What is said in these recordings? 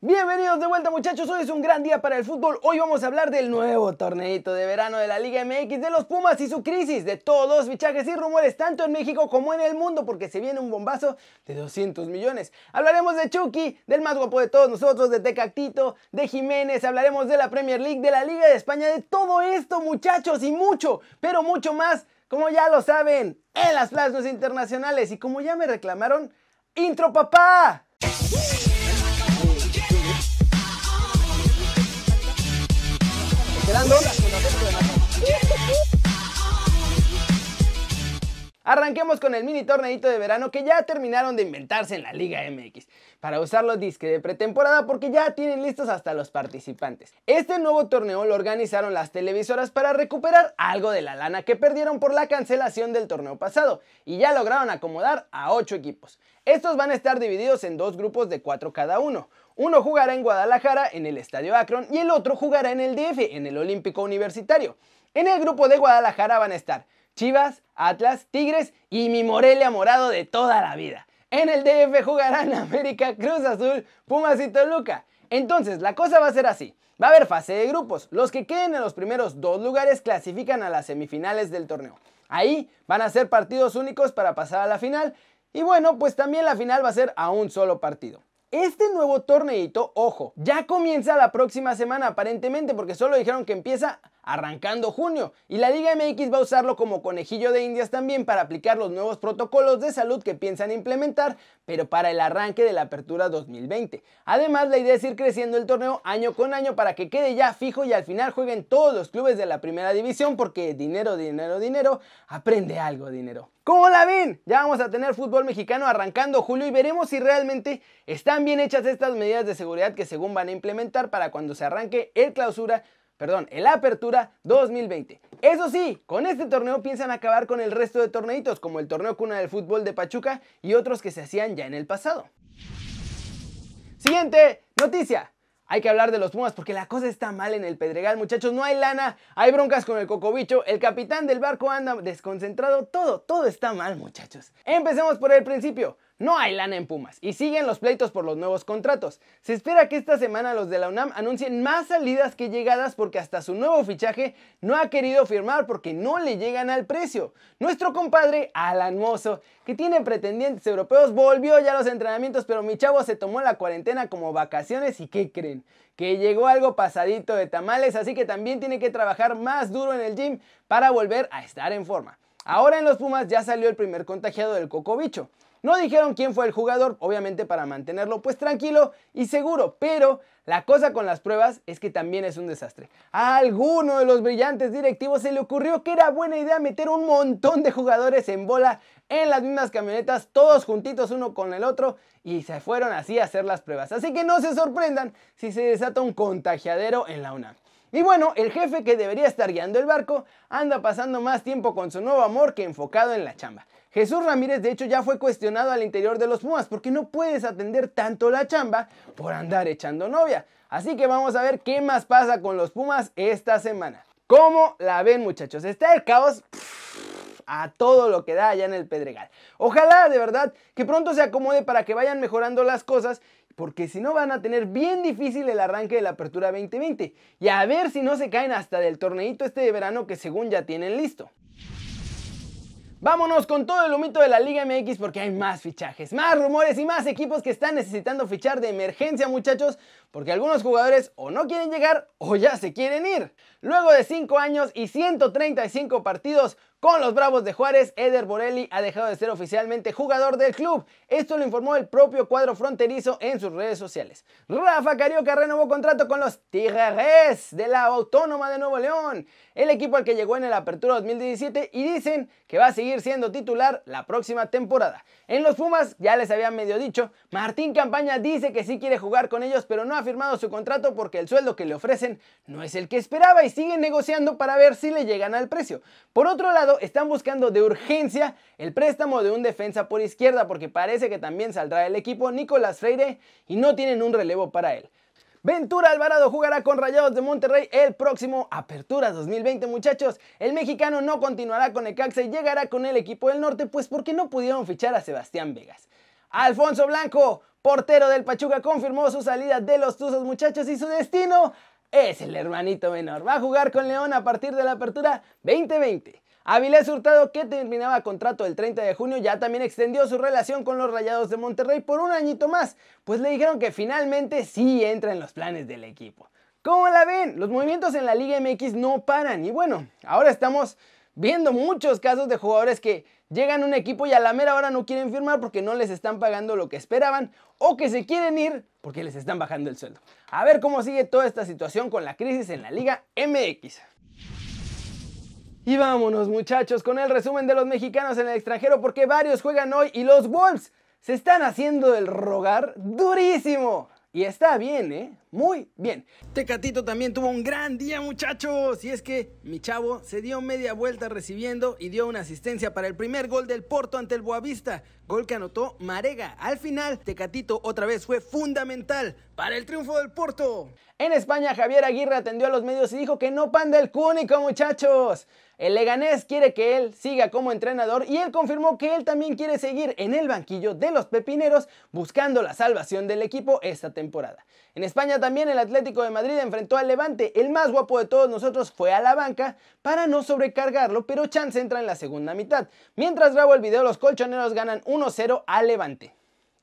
Bienvenidos de vuelta muchachos, hoy es un gran día para el fútbol. Hoy vamos a hablar del nuevo torneito de verano de la Liga MX, de los Pumas y su crisis, de todos los fichajes y rumores tanto en México como en el mundo, porque se viene un bombazo de 200 millones. Hablaremos de Chucky, del más guapo de todos nosotros, de Tecactito, de Jiménez, hablaremos de la Premier League, de la Liga de España, de todo esto muchachos y mucho, pero mucho más, como ya lo saben, en las plazas internacionales y como ya me reclamaron, intro papá. Arranquemos con el mini torneito de verano que ya terminaron de inventarse en la Liga MX para usarlo disque de pretemporada porque ya tienen listos hasta los participantes. Este nuevo torneo lo organizaron las televisoras para recuperar algo de la lana que perdieron por la cancelación del torneo pasado y ya lograron acomodar a 8 equipos. Estos van a estar divididos en dos grupos de 4 cada uno. Uno jugará en Guadalajara, en el Estadio Akron, y el otro jugará en el DF, en el Olímpico Universitario. En el grupo de Guadalajara van a estar Chivas, Atlas, Tigres y mi Morelia morado de toda la vida. En el DF jugarán América, Cruz Azul, Pumas y Toluca. Entonces, la cosa va a ser así. Va a haber fase de grupos. Los que queden en los primeros dos lugares clasifican a las semifinales del torneo. Ahí van a ser partidos únicos para pasar a la final. Y bueno, pues también la final va a ser a un solo partido. Este nuevo torneito, ojo, ya comienza la próxima semana aparentemente porque solo dijeron que empieza arrancando junio y la Liga MX va a usarlo como conejillo de indias también para aplicar los nuevos protocolos de salud que piensan implementar, pero para el arranque de la apertura 2020. Además, la idea es ir creciendo el torneo año con año para que quede ya fijo y al final jueguen todos los clubes de la primera división porque dinero, dinero, dinero, aprende algo dinero. ¿Cómo la ven? Ya vamos a tener fútbol mexicano arrancando julio y veremos si realmente están bien hechas estas medidas de seguridad que según van a implementar para cuando se arranque el clausura, perdón, el apertura 2020. Eso sí, con este torneo piensan acabar con el resto de torneitos como el torneo cuna del fútbol de Pachuca y otros que se hacían ya en el pasado. Siguiente noticia. Hay que hablar de los Pumas porque la cosa está mal en el Pedregal, muchachos. No hay lana, hay broncas con el cocobicho, el capitán del barco anda desconcentrado, todo, todo está mal, muchachos. Empecemos por el principio. No hay lana en Pumas y siguen los pleitos por los nuevos contratos. Se espera que esta semana los de la UNAM anuncien más salidas que llegadas porque hasta su nuevo fichaje no ha querido firmar porque no le llegan al precio. Nuestro compadre Alan Mozo, que tiene pretendientes europeos, volvió ya a los entrenamientos, pero mi chavo se tomó la cuarentena como vacaciones y ¿qué creen? Que llegó algo pasadito de tamales, así que también tiene que trabajar más duro en el gym para volver a estar en forma. Ahora en los Pumas ya salió el primer contagiado del cocobicho. No dijeron quién fue el jugador, obviamente para mantenerlo pues tranquilo y seguro, pero la cosa con las pruebas es que también es un desastre. A alguno de los brillantes directivos se le ocurrió que era buena idea meter un montón de jugadores en bola en las mismas camionetas, todos juntitos uno con el otro, y se fueron así a hacer las pruebas. Así que no se sorprendan si se desata un contagiadero en la UNAM. Y bueno, el jefe que debería estar guiando el barco anda pasando más tiempo con su nuevo amor que enfocado en la chamba. Jesús Ramírez de hecho ya fue cuestionado al interior de los Pumas porque no puedes atender tanto la chamba por andar echando novia. Así que vamos a ver qué más pasa con los Pumas esta semana. ¿Cómo la ven muchachos? Está el caos a todo lo que da allá en el Pedregal. Ojalá de verdad que pronto se acomode para que vayan mejorando las cosas porque si no van a tener bien difícil el arranque de la apertura 2020 y a ver si no se caen hasta del torneito este de verano que según ya tienen listo. Vámonos con todo el humito de la Liga MX porque hay más fichajes, más rumores y más equipos que están necesitando fichar de emergencia muchachos porque algunos jugadores o no quieren llegar o ya se quieren ir. Luego de 5 años y 135 partidos, con los Bravos de Juárez, Eder Borelli ha dejado de ser oficialmente jugador del club. Esto lo informó el propio cuadro fronterizo en sus redes sociales. Rafa Carioca renovó contrato con los Tigres de la Autónoma de Nuevo León, el equipo al que llegó en el Apertura 2017 y dicen que va a seguir siendo titular la próxima temporada. En los Pumas, ya les había medio dicho, Martín Campaña dice que sí quiere jugar con ellos, pero no ha firmado su contrato porque el sueldo que le ofrecen no es el que esperaba y siguen negociando para ver si le llegan al precio. Por otro lado, están buscando de urgencia el préstamo de un defensa por izquierda porque parece que también saldrá el equipo Nicolás Freire y no tienen un relevo para él. Ventura Alvarado jugará con Rayados de Monterrey el próximo Apertura 2020 muchachos. El mexicano no continuará con Necaxa y llegará con el equipo del norte pues porque no pudieron fichar a Sebastián Vegas. Alfonso Blanco portero del Pachuca, confirmó su salida de los Tuzos muchachos y su destino es el hermanito menor. Va a jugar con León a partir de la apertura 2020. Avilés Hurtado, que terminaba contrato el 30 de junio, ya también extendió su relación con los Rayados de Monterrey por un añito más, pues le dijeron que finalmente sí entra en los planes del equipo. ¿Cómo la ven? Los movimientos en la Liga MX no paran y bueno, ahora estamos viendo muchos casos de jugadores que llegan un equipo y a la mera hora no quieren firmar porque no les están pagando lo que esperaban o que se quieren ir porque les están bajando el sueldo. A ver cómo sigue toda esta situación con la crisis en la Liga MX. Y vámonos muchachos con el resumen de los mexicanos en el extranjero porque varios juegan hoy y los Wolves se están haciendo el rogar durísimo. Y está bien, ¿eh? Muy bien. Tecatito también tuvo un gran día, muchachos. Y es que mi chavo se dio media vuelta recibiendo y dio una asistencia para el primer gol del Porto ante el Boavista. Gol que anotó Marega. Al final, Tecatito otra vez fue fundamental para el triunfo del Porto. En España, Javier Aguirre atendió a los medios y dijo que no panda el cúnico, muchachos. El Leganés quiere que él siga como entrenador y él confirmó que él también quiere seguir en el banquillo de los Pepineros buscando la salvación del equipo esta temporada. En España también el Atlético de Madrid enfrentó al Levante, el más guapo de todos nosotros fue a la banca para no sobrecargarlo, pero Chance entra en la segunda mitad. Mientras grabo el video los colchoneros ganan 1-0 al Levante.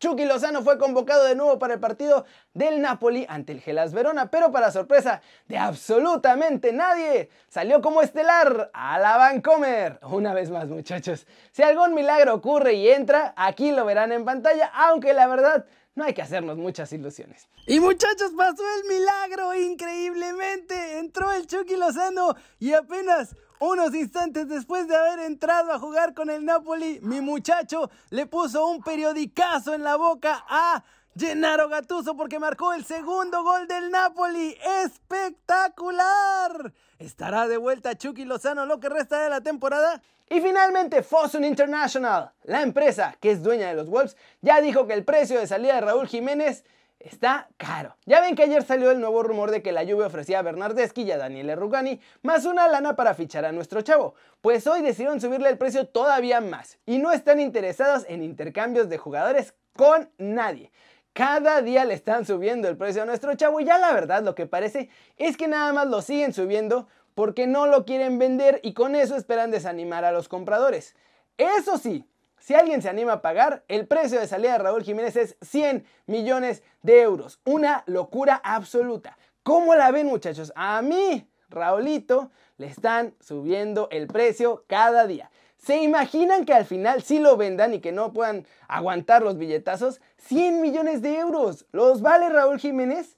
Chucky Lozano fue convocado de nuevo para el partido del Napoli ante el Gelas Verona, pero para sorpresa de absolutamente nadie, salió como estelar a la Vancomer. Una vez más, muchachos, si algún milagro ocurre y entra, aquí lo verán en pantalla, aunque la verdad no hay que hacernos muchas ilusiones. Y muchachos, pasó el milagro increíblemente. Entró el Chucky Lozano y apenas unos instantes después de haber entrado a jugar con el Napoli, mi muchacho le puso un periodicazo en la boca a Gennaro Gattuso porque marcó el segundo gol del Napoli. ¡Espectacular! ¿Estará de vuelta Chucky Lozano lo que resta de la temporada? Y finalmente, Fosun International, la empresa que es dueña de los Wolves, ya dijo que el precio de salida de Raúl Jiménez está caro. Ya ven que ayer salió el nuevo rumor de que la Juve ofrecía a Bernardeschi y a Daniele Rugani más una lana para fichar a nuestro chavo. Pues hoy decidieron subirle el precio todavía más y no están interesados en intercambios de jugadores con nadie. Cada día le están subiendo el precio a nuestro chavo y ya la verdad lo que parece es que nada más lo siguen subiendo porque no lo quieren vender y con eso esperan desanimar a los compradores. Eso sí, si alguien se anima a pagar, el precio de salida de Raúl Jiménez es 100 millones de euros. Una locura absoluta. ¿Cómo la ven muchachos? A mí, Raulito, le están subiendo el precio cada día. ¿Se imaginan que al final sí lo vendan y que no puedan aguantar los billetazos? 100 millones de euros. ¿Los vale Raúl Jiménez?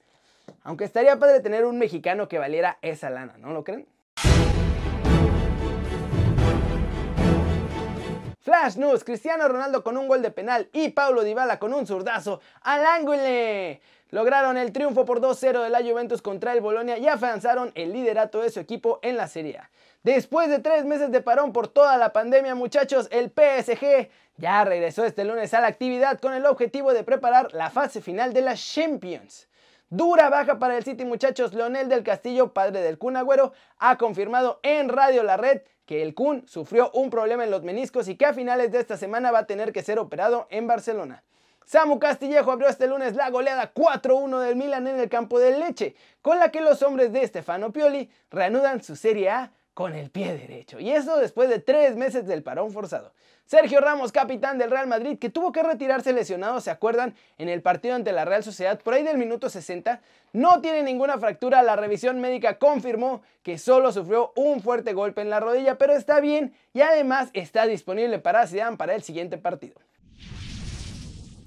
Aunque estaría padre tener un mexicano que valiera esa lana, ¿no lo creen? Flash News, Cristiano Ronaldo con un gol de penal y Paulo Dybala con un zurdazo al ángulo. Lograron el triunfo por 2-0 de la Juventus contra el Bolonia y afianzaron el liderato de su equipo en la Serie A. Después de tres meses de parón por toda la pandemia, muchachos, el PSG ya regresó este lunes a la actividad con el objetivo de preparar la fase final de la Champions. Dura baja para el City, muchachos. Leonel del Castillo, padre del Kun Agüero, ha confirmado en Radio La Red que el Kun sufrió un problema en los meniscos y que a finales de esta semana va a tener que ser operado en Barcelona. Samu Castillejo abrió este lunes la goleada 4-1 del Milan en el campo de Leche, con la que los hombres de Stefano Pioli reanudan su Serie A con el pie derecho. Y eso después de tres meses del parón forzado. Sergio Ramos, capitán del Real Madrid, que tuvo que retirarse lesionado, ¿se acuerdan? En el partido ante la Real Sociedad, por ahí del minuto 60, no tiene ninguna fractura. La revisión médica confirmó que solo sufrió un fuerte golpe en la rodilla, pero está bien y además está disponible para Zidane para el siguiente partido.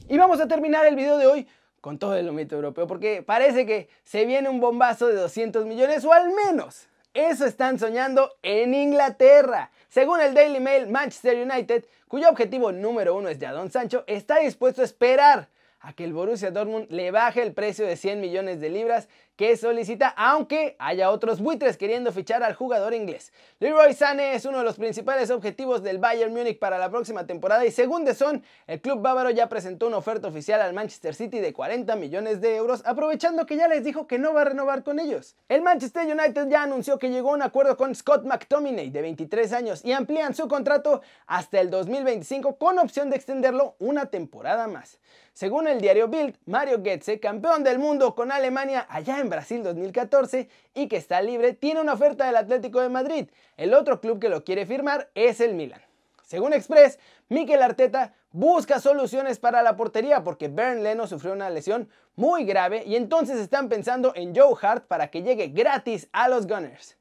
Y vamos a terminar el video de hoy con todo el mito europeo, porque parece que se viene un bombazo de 200 millones o al menos eso están soñando en Inglaterra. Según el Daily Mail, Manchester United, cuyo objetivo número uno es Jadon Sancho, está dispuesto a esperar a que el Borussia Dortmund le baje el precio de 100 millones de libras que solicita, aunque haya otros buitres queriendo fichar al jugador inglés. Leroy Sané es uno de los principales objetivos del Bayern Múnich para la próxima temporada y según The Sun, el club bávaro ya presentó una oferta oficial al Manchester City de 40 millones de euros, aprovechando que ya les dijo que no va a renovar con ellos. El Manchester United ya anunció que llegó a un acuerdo con Scott McTominay de 23 años y amplían su contrato hasta el 2025 con opción de extenderlo una temporada más. Según el diario Bild, Mario Götze, campeón del mundo con Alemania allá en Brasil 2014 y que está libre, tiene una oferta del Atlético de Madrid. El otro club que lo quiere firmar es el Milan. Según Express, Mikel Arteta busca soluciones para la portería porque Bernd Leno sufrió una lesión muy grave y entonces están pensando en Joe Hart para que llegue gratis a los Gunners.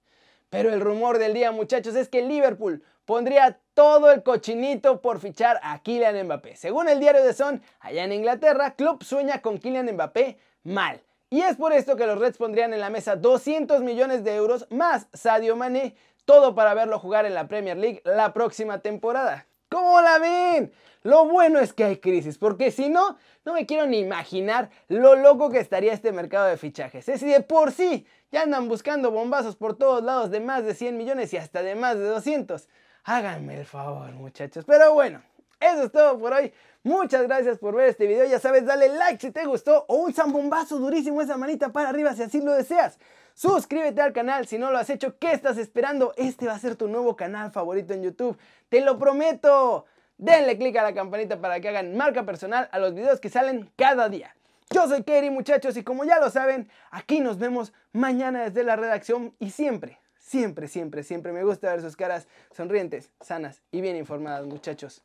Pero el rumor del día, muchachos, es que Liverpool pondría todo el cochinito por fichar a Kylian Mbappé. Según el diario The Sun, allá en Inglaterra, Klopp sueña con Kylian Mbappé mal. Y es por esto que los Reds pondrían en la mesa 200 millones de euros más Sadio Mané, todo para verlo jugar en la Premier League la próxima temporada. ¿Cómo la ven? Lo bueno es que hay crisis, porque si no, no me quiero ni imaginar lo loco que estaría este mercado de fichajes. Es si de por sí ya andan buscando bombazos por todos lados de más de 100 millones y hasta de más de 200. Háganme el favor, muchachos. Pero bueno, eso es todo por hoy. Muchas gracias por ver este video. Ya sabes, dale like si te gustó o un zambombazo durísimo esa manita para arriba si así lo deseas. Suscríbete al canal si no lo has hecho. ¿Qué estás esperando? Este va a ser tu nuevo canal favorito en YouTube. Te lo prometo. Denle click a la campanita para que hagan marca personal a los videos que salen cada día. Yo soy Kerry muchachos y como ya lo saben, aquí nos vemos mañana desde la redacción y siempre, Siempre, siempre, siempre me gusta ver sus caras sonrientes, sanas y bien informadas, muchachos.